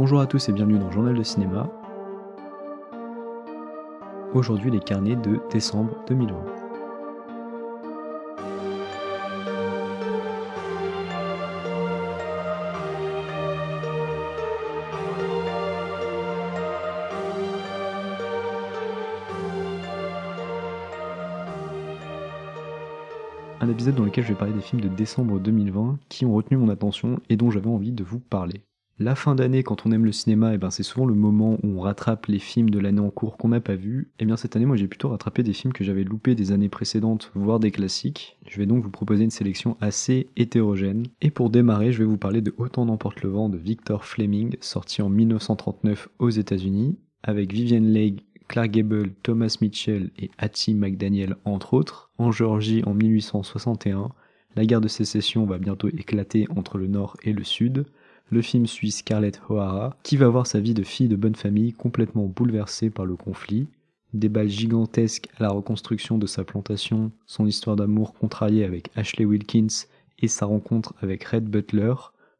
Bonjour à tous et bienvenue dans Journal de cinéma. Aujourd'hui les carnets de décembre 2020. Un épisode dans lequel je vais parler des films de décembre 2020 qui ont retenu mon attention et dont j'avais envie de vous parler. La fin d'année, quand on aime le cinéma, et eh ben c'est souvent le moment où on rattrape les films de l'année en cours qu'on n'a pas vus. Et eh bien cette année, moi j'ai plutôt rattrapé des films que j'avais loupés des années précédentes, voire des classiques. Je vais donc vous proposer une sélection assez hétérogène. Et pour démarrer, je vais vous parler de Autant n'emporte le vent de Victor Fleming, sorti en 1939 aux États-Unis, avec Vivienne Leigh, Clark Gable, Thomas Mitchell et Hattie McDaniel entre autres. En Géorgie en 1861, la guerre de sécession va bientôt éclater entre le nord et le sud le film suit Scarlett O'Hara, qui va voir sa vie de fille de bonne famille complètement bouleversée par le conflit. Des balles gigantesques à la reconstruction de sa plantation, son histoire d'amour contrariée avec Ashley Wilkins et sa rencontre avec Red Butler,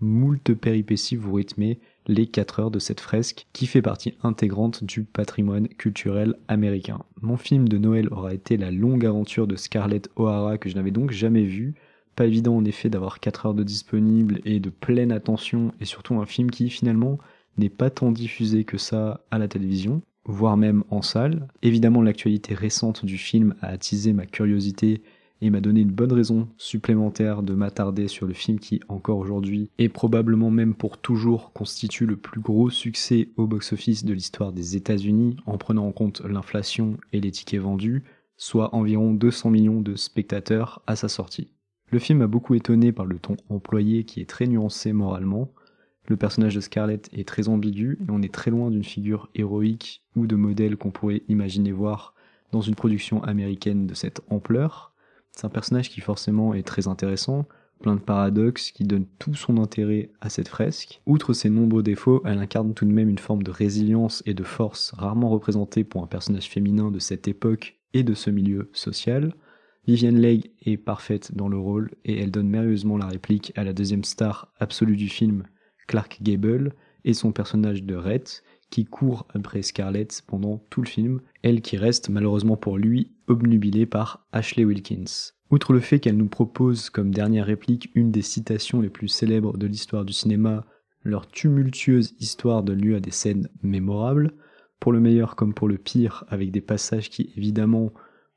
moult péripéties vous rythmer les 4 heures de cette fresque qui fait partie intégrante du patrimoine culturel américain. Mon film de Noël aura été la longue aventure de Scarlett O'Hara que je n'avais donc jamais vue, pas évident en effet d'avoir 4 heures de disponible et de pleine attention, et surtout un film qui finalement n'est pas tant diffusé que ça à la télévision, voire même en salle. Évidemment l'actualité récente du film a attisé ma curiosité et m'a donné une bonne raison supplémentaire de m'attarder sur le film qui, encore aujourd'hui, et probablement même pour toujours, constitue le plus gros succès au box-office de l'histoire des États-Unis, en prenant en compte l'inflation et les tickets vendus, soit environ 200 millions de spectateurs à sa sortie. Le film m'a beaucoup étonné par le ton employé qui est très nuancé moralement. Le personnage de Scarlett est très ambigu et on est très loin d'une figure héroïque ou de modèle qu'on pourrait imaginer voir dans une production américaine de cette ampleur. C'est un personnage qui forcément est très intéressant, plein de paradoxes qui donnent tout son intérêt à cette fresque. Outre ses nombreux défauts, elle incarne tout de même une forme de résilience et de force rarement représentée pour un personnage féminin de cette époque et de ce milieu social. Vivienne Leigh est parfaite dans le rôle et elle donne merveilleusement la réplique à la deuxième star absolue du film, Clark Gable, et son personnage de Rhett, qui court après Scarlett pendant tout le film, elle qui reste malheureusement pour lui obnubilée par Ashley Wilkins. Outre le fait qu'elle nous propose comme dernière réplique une des citations les plus célèbres de l'histoire du cinéma, leur tumultueuse histoire donne lieu à des scènes mémorables, pour le meilleur comme pour le pire, avec des passages qui évidemment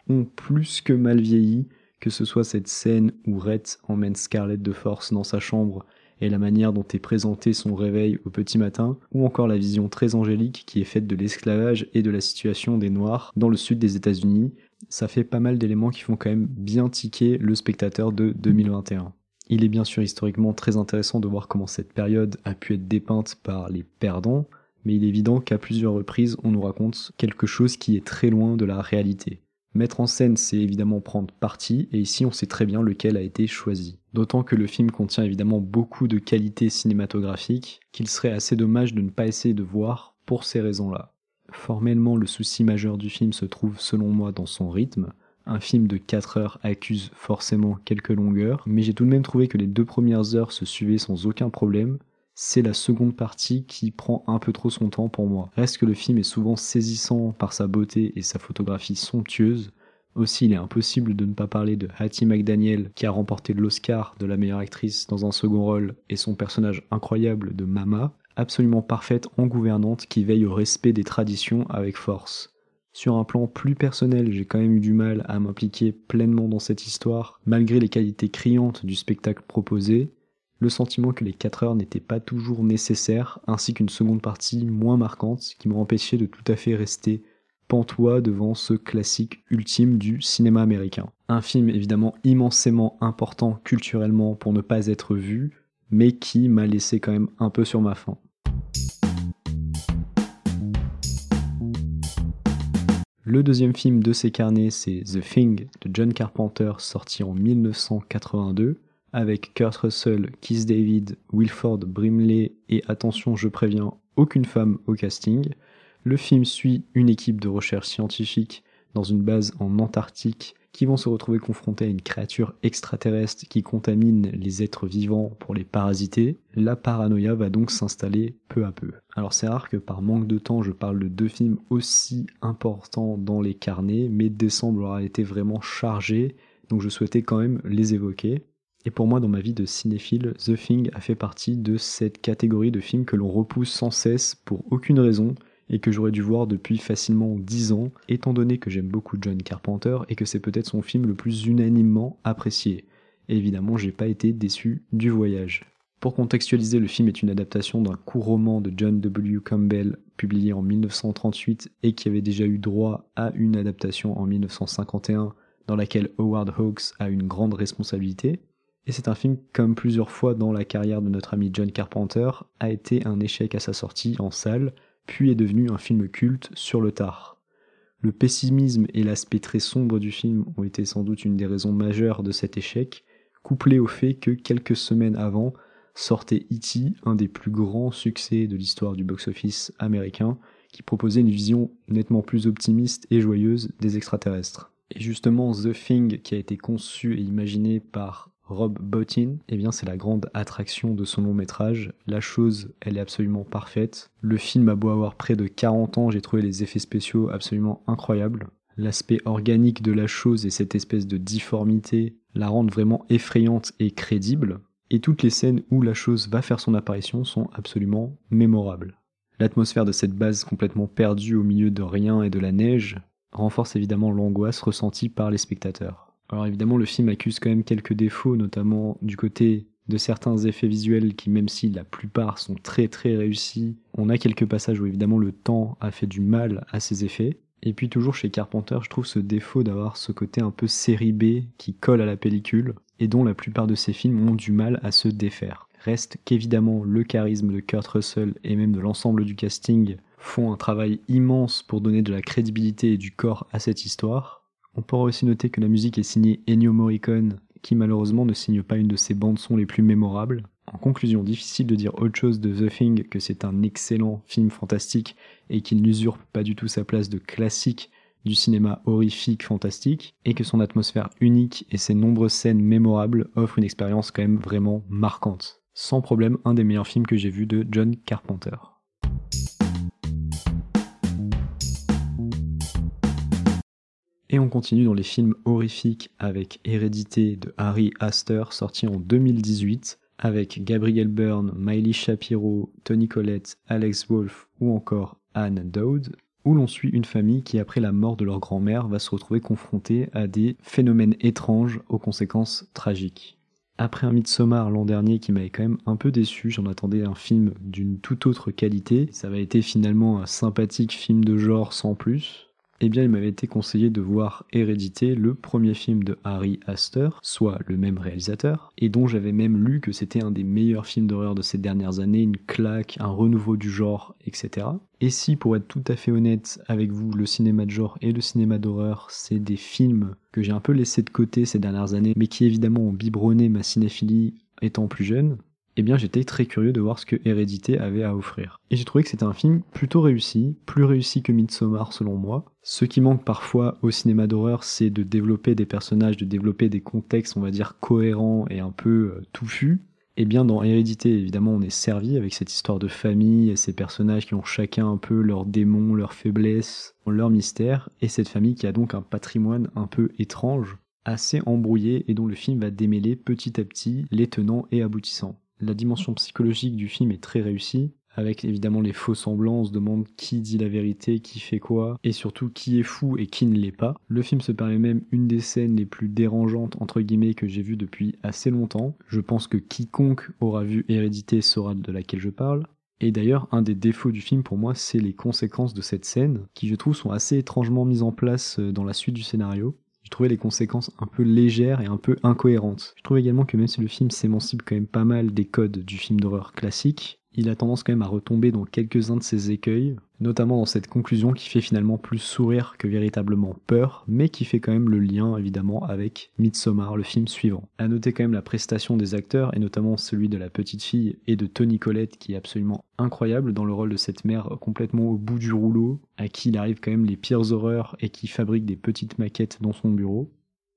ont plus que mal vieilli, que ce soit cette scène où Rhett emmène Scarlett de force dans sa chambre et la manière dont est présenté son réveil au petit matin, ou encore la vision très angélique qui est faite de l'esclavage et de la situation des Noirs dans le sud des États-Unis, ça fait pas mal d'éléments qui font quand même bien tiquer le spectateur de 2021. Il est bien sûr historiquement très intéressant de voir comment cette période a pu être dépeinte par les perdants, mais il est évident qu'à plusieurs reprises on nous raconte quelque chose qui est très loin de la réalité. Mettre en scène, c'est évidemment prendre parti, et ici on sait très bien lequel a été choisi. D'autant que le film contient évidemment beaucoup de qualités cinématographiques qu'il serait assez dommage de ne pas essayer de voir pour ces raisons-là. Formellement, le souci majeur du film se trouve selon moi dans son rythme. Un film de 4 heures accuse forcément quelques longueurs, mais j'ai tout de même trouvé que les deux premières heures se suivaient sans aucun problème, c'est la seconde partie qui prend un peu trop son temps pour moi. Reste que le film est souvent saisissant par sa beauté et sa photographie somptueuse. Aussi, il est impossible de ne pas parler de Hattie McDaniel qui a remporté l'Oscar de la meilleure actrice dans un second rôle et son personnage incroyable de Mama, absolument parfaite en gouvernante qui veille au respect des traditions avec force. Sur un plan plus personnel, j'ai quand même eu du mal à m'impliquer pleinement dans cette histoire, malgré les qualités criantes du spectacle proposé, le sentiment que les 4 heures n'étaient pas toujours nécessaires, ainsi qu'une seconde partie moins marquante qui m'ont empêché de tout à fait rester pantois devant ce classique ultime du cinéma américain. Un film évidemment immensément important culturellement pour ne pas être vu, mais qui m'a laissé quand même un peu sur ma faim. Le deuxième film de ces carnets, c'est The Thing de John Carpenter, sorti en 1982 avec Kurt Russell, Keith David, Wilford Brimley et attention je préviens, aucune femme au casting. Le film suit une équipe de recherche scientifique dans une base en Antarctique qui vont se retrouver confrontés à une créature extraterrestre qui contamine les êtres vivants pour les parasiter, la paranoïa va donc s'installer peu à peu. Alors c'est rare que par manque de temps je parle de deux films aussi importants dans les carnets, mais décembre aura été vraiment chargé, donc je souhaitais quand même les évoquer. Et pour moi, dans ma vie de cinéphile, The Thing a fait partie de cette catégorie de films que l'on repousse sans cesse pour aucune raison, et que j'aurais dû voir depuis facilement 10 ans, étant donné que j'aime beaucoup John Carpenter et que c'est peut-être son film le plus unanimement apprécié. Évidemment, j'ai pas été déçu du voyage. Pour contextualiser, le film est une adaptation d'un court roman de John W. Campbell publié en 1938 et qui avait déjà eu droit à une adaptation en 1951 dans laquelle Howard Hawks a une grande responsabilité. Et c'est un film, comme plusieurs fois dans la carrière de notre ami John Carpenter, a été un échec à sa sortie en salle, puis est devenu un film culte sur le tard. Le pessimisme et l'aspect très sombre du film ont été sans doute une des raisons majeures de cet échec, couplé au fait que quelques semaines avant sortait E.T., un des plus grands succès de l'histoire du box-office américain, qui proposait une vision nettement plus optimiste et joyeuse des extraterrestres. Et justement, The Thing, qui a été conçu et imaginé par Rob Bottin, eh bien c'est la grande attraction de son long métrage. La chose, elle est absolument parfaite. Le film a beau avoir près de 40 ans, j'ai trouvé les effets spéciaux absolument incroyables. L'aspect organique de la chose et cette espèce de difformité la rendent vraiment effrayante et crédible. Et toutes les scènes où la chose va faire son apparition sont absolument mémorables. L'atmosphère de cette base complètement perdue au milieu de rien et de la neige renforce évidemment l'angoisse ressentie par les spectateurs. Alors évidemment, le film accuse quand même quelques défauts, notamment du côté de certains effets visuels qui, même si la plupart sont très très réussis, on a quelques passages où évidemment le temps a fait du mal à ces effets. Et puis toujours chez Carpenter, je trouve ce défaut d'avoir ce côté un peu série B qui colle à la pellicule et dont la plupart de ses films ont du mal à se défaire. Reste qu'évidemment le charisme de Kurt Russell et même de l'ensemble du casting font un travail immense pour donner de la crédibilité et du corps à cette histoire. On pourra aussi noter que la musique est signée Ennio Morricone, qui malheureusement ne signe pas une de ses bandes-sons les plus mémorables. En conclusion, difficile de dire autre chose de The Thing que c'est un excellent film fantastique et qu'il n'usurpe pas du tout sa place de classique du cinéma horrifique fantastique, et que son atmosphère unique et ses nombreuses scènes mémorables offrent une expérience quand même vraiment marquante. Sans problème, un des meilleurs films que j'ai vu de John Carpenter. Et on continue dans les films horrifiques avec Hérédité de Harry Astor, sorti en 2018, avec Gabriel Byrne, Miley Shapiro, Tony Collette, Alex Wolff ou encore Anne Dowd, où l'on suit une famille qui, après la mort de leur grand-mère, va se retrouver confrontée à des phénomènes étranges aux conséquences tragiques. Après un Midsommar l'an dernier qui m'avait quand même un peu déçu, j'en attendais un film d'une toute autre qualité. Ça avait été finalement un sympathique film de genre sans plus eh bien il m'avait été conseillé de voir Hérédité, le premier film de Harry Astor, soit le même réalisateur, et dont j'avais même lu que c'était un des meilleurs films d'horreur de ces dernières années, une claque, un renouveau du genre, etc. Et si, pour être tout à fait honnête avec vous, le cinéma de genre et le cinéma d'horreur, c'est des films que j'ai un peu laissés de côté ces dernières années, mais qui évidemment ont biberonné ma cinéphilie étant plus jeune, eh bien j'étais très curieux de voir ce que Hérédité avait à offrir. Et j'ai trouvé que c'était un film plutôt réussi, plus réussi que Midsommar selon moi. Ce qui manque parfois au cinéma d'horreur, c'est de développer des personnages, de développer des contextes, on va dire, cohérents et un peu euh, touffus. Eh bien, dans Hérédité, évidemment, on est servi avec cette histoire de famille et ces personnages qui ont chacun un peu leurs démons, leurs faiblesses, leurs mystères, et cette famille qui a donc un patrimoine un peu étrange, assez embrouillé et dont le film va démêler petit à petit les tenants et aboutissants. La dimension psychologique du film est très réussie, avec évidemment les faux semblants, on se demande qui dit la vérité, qui fait quoi, et surtout qui est fou et qui ne l'est pas. Le film se permet même une des scènes les plus dérangeantes entre guillemets que j'ai vues depuis assez longtemps. Je pense que quiconque aura vu Hérédité saura de laquelle je parle. Et d'ailleurs, un des défauts du film pour moi, c'est les conséquences de cette scène, qui je trouve sont assez étrangement mises en place euh, dans la suite du scénario je trouvais les conséquences un peu légères et un peu incohérentes. Je trouve également que même si le film s'émancipe quand même pas mal des codes du film d'horreur classique, il a tendance quand même à retomber dans quelques-uns de ses écueils, notamment dans cette conclusion qui fait finalement plus sourire que véritablement peur, mais qui fait quand même le lien évidemment avec Midsommar, le film suivant. À noter quand même la prestation des acteurs, et notamment celui de la petite fille et de Tony Collette qui est absolument incroyable dans le rôle de cette mère complètement au bout du rouleau, à qui il arrive quand même les pires horreurs et qui fabrique des petites maquettes dans son bureau.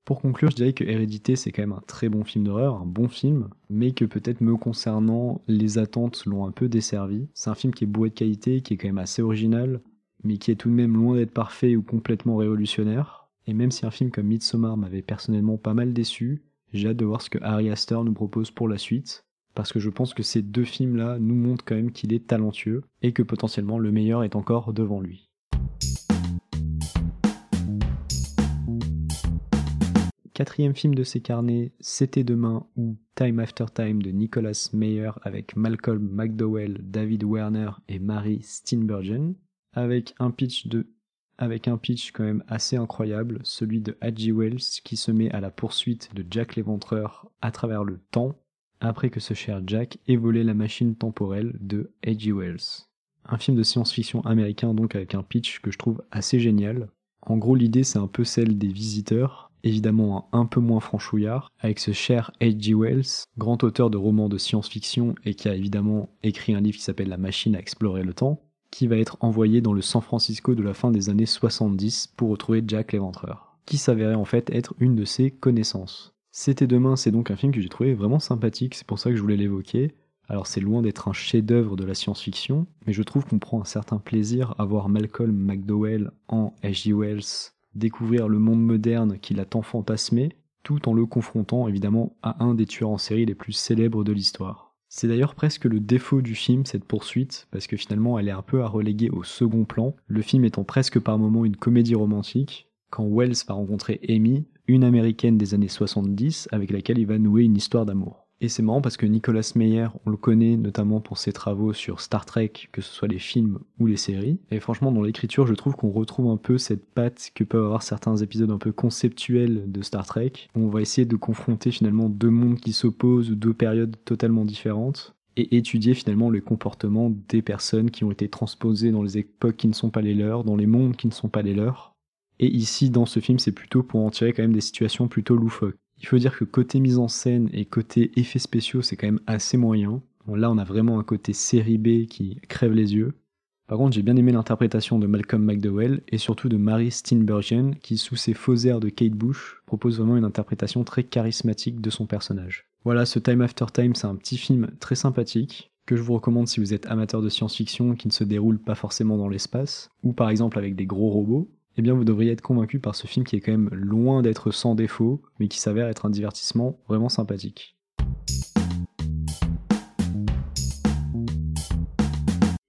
Pour conclure, je dirais que Hérédité, c'est quand même un très bon film d'horreur, un bon film, mais que peut-être me concernant, les attentes l'ont un peu desservi. C'est un film qui est bourré de qualité, qui est quand même assez original, mais qui est tout de même loin d'être parfait ou complètement révolutionnaire. Et même si un film comme Midsommar m'avait personnellement pas mal déçu, j'ai hâte de voir ce que Harry Astor nous propose pour la suite, parce que je pense que ces deux films-là nous montrent quand même qu'il est talentueux, et que potentiellement le meilleur est encore devant lui. Quatrième film de ses carnets, C'était demain ou Time After Time de Nicholas Meyer avec Malcolm McDowell, David Werner et Mary Steenburgen, avec un pitch de avec un pitch quand même assez incroyable, celui de H.G. Wells qui se met à la poursuite de Jack l'éventreur à travers le temps, après que ce cher Jack ait volé la machine temporelle de H.G. Wells. Un film de science-fiction américain donc avec un pitch que je trouve assez génial. En gros l'idée c'est un peu celle des visiteurs, évidemment un, peu moins franchouillard, avec ce cher H.G. Wells, grand auteur de romans de science-fiction et qui a évidemment écrit un livre qui s'appelle La machine à explorer le temps, qui va être envoyé dans le San Francisco de la fin des années 70 pour retrouver Jack l'éventreur, qui s'avérait en fait être une de ses connaissances. C'était demain, c'est donc un film que j'ai trouvé vraiment sympathique, c'est pour ça que je voulais l'évoquer. Alors c'est loin d'être un chef-d'œuvre de la science-fiction, mais je trouve qu'on prend un certain plaisir à voir Malcolm McDowell en H.G. Wells découvrir le monde moderne qu'il a tant fantasmé, tout en le confrontant évidemment à un des tueurs en série les plus célèbres de l'histoire. C'est d'ailleurs presque le défaut du film, cette poursuite, parce que finalement elle est un peu à reléguer au second plan, le film étant presque par moments une comédie romantique, quand Wells va rencontrer Amy, une américaine des années 70 avec laquelle il va nouer une histoire d'amour. Et c'est marrant parce que Nicolas Meyer, on le connaît notamment pour ses travaux sur Star Trek, que ce soit les films ou les séries. Et franchement, dans l'écriture, je trouve qu'on retrouve un peu cette patte que peuvent avoir certains épisodes un peu conceptuels de Star Trek, on va essayer de confronter finalement deux mondes qui s'opposent ou deux périodes totalement différentes et étudier finalement le comportement des personnes qui ont été transposées dans les époques qui ne sont pas les leurs, dans les mondes qui ne sont pas les leurs. Et ici, dans ce film, c'est plutôt pour en tirer quand même des situations plutôt loufoques. Il faut dire que côté mise en scène et côté effets spéciaux, c'est quand même assez moyen. là, on a vraiment un côté série B qui crève les yeux. Par contre, j'ai bien aimé l'interprétation de Malcolm McDowell et surtout de Mary Steenburgen, qui, sous ses faux airs de Kate Bush, propose vraiment une interprétation très charismatique de son personnage. Voilà, ce Time After Time, c'est un petit film très sympathique que je vous recommande si vous êtes amateur de science-fiction qui ne se déroule pas forcément dans l'espace, ou par exemple avec des gros robots, eh bien vous devriez être convaincu par ce film qui est quand même loin d'être sans défaut, mais qui s'avère être un divertissement vraiment sympathique.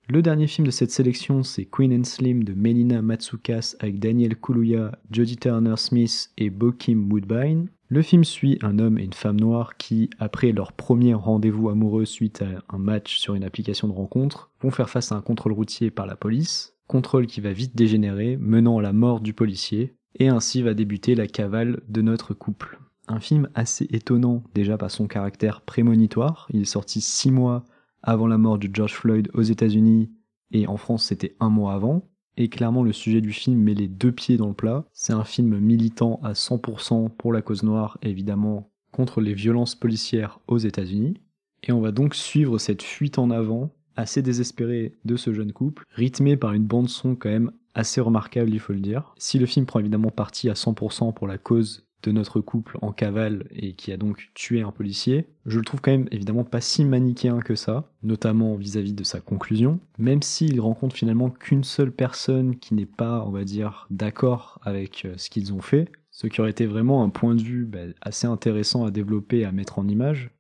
Le dernier film de cette sélection, c'est Queen and Slim de Melina Matsoukas avec Daniel Kaluuya, Jodie Turner-Smith et Bokim Woodbine. Le film suit un homme et une femme noire qui, après leur premier rendez-vous amoureux suite à un match sur une application de rencontre, vont faire face à un contrôle routier par la police contrôle qui va vite dégénérer, menant à la mort du policier, et ainsi va débuter la cavale de notre couple. Un film assez étonnant déjà par son caractère prémonitoire, il est sorti six mois avant la mort de George Floyd aux États-Unis, et en France c'était un mois avant, et clairement le sujet du film met les deux pieds dans le plat. C'est un film militant à 100% pour la cause noire, évidemment contre les violences policières aux États-Unis. Et on va donc suivre cette fuite en avant assez désespéré de ce jeune couple, rythmé par une bande son quand même assez remarquable, il faut le dire. Si le film prend évidemment parti à 100% pour la cause de notre couple en cavale et qui a donc tué un policier, je le trouve quand même évidemment pas si manichéen que ça, notamment vis-à-vis de sa conclusion, même s'il rencontre finalement qu'une seule personne qui n'est pas, on va dire, d'accord avec euh, ce qu'ils ont fait, ce qui aurait été vraiment un point de vue bah, assez intéressant à développer, à mettre en image,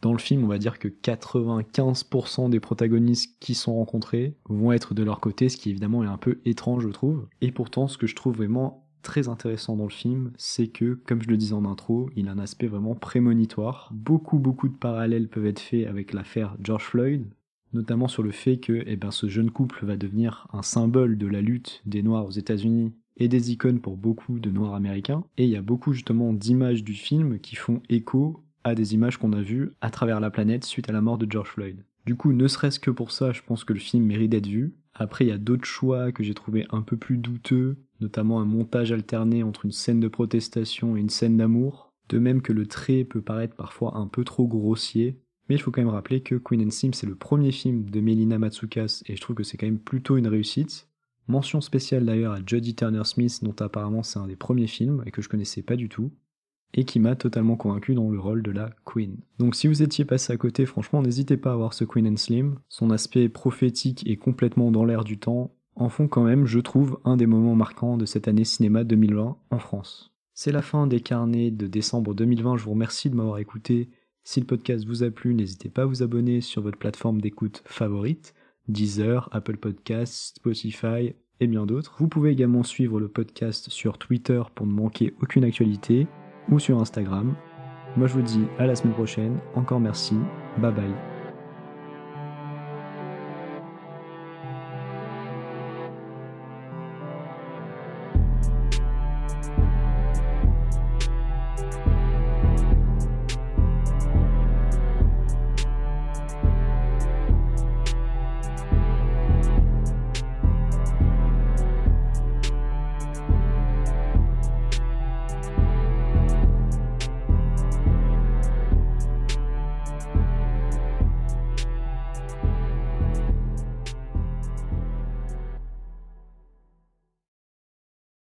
dans le film, on va dire que 95% des protagonistes qui sont rencontrés vont être de leur côté, ce qui évidemment est un peu étrange, je trouve. Et pourtant, ce que je trouve vraiment très intéressant dans le film, c'est que, comme je le disais en intro, il a un aspect vraiment prémonitoire. Beaucoup, beaucoup de parallèles peuvent être faits avec l'affaire George Floyd, notamment sur le fait que eh ben, ce jeune couple va devenir un symbole de la lutte des Noirs aux États-Unis et des icônes pour beaucoup de Noirs américains. Et il y a beaucoup justement d'images du film qui font écho des images qu'on a vues à travers la planète suite à la mort de George Floyd. Du coup, ne serait-ce que pour ça, je pense que le film mérite d'être vu. Après, il y a d'autres choix que j'ai trouvé un peu plus douteux, notamment un montage alterné entre une scène de protestation et une scène d'amour. De même que le trait peut paraître parfois un peu trop grossier. Mais il faut quand même rappeler que Queen and Sim, c'est le premier film de Melina Matsoukas et je trouve que c'est quand même plutôt une réussite. Mention spéciale d'ailleurs à Jodie Turner-Smith, dont apparemment c'est un des premiers films et que je connaissais pas du tout. Et qui m'a totalement convaincu dans le rôle de la Queen. Donc si vous étiez passé à côté, franchement, n'hésitez pas à voir ce Queen and Slim. Son aspect prophétique et complètement dans l'air du temps en font quand même, je trouve, un des moments marquants de cette année cinéma 2020 en France. C'est la fin des carnets de décembre 2020, je vous remercie de m'avoir écouté. Si le podcast vous a plu, n'hésitez pas à vous abonner sur votre plateforme d'écoute favorite, Deezer, Apple Podcasts, Spotify et bien d'autres. Vous pouvez également suivre le podcast sur Twitter pour ne manquer aucune actualité ou sur Instagram. Moi je vous dis à la semaine prochaine, encore merci, bye bye.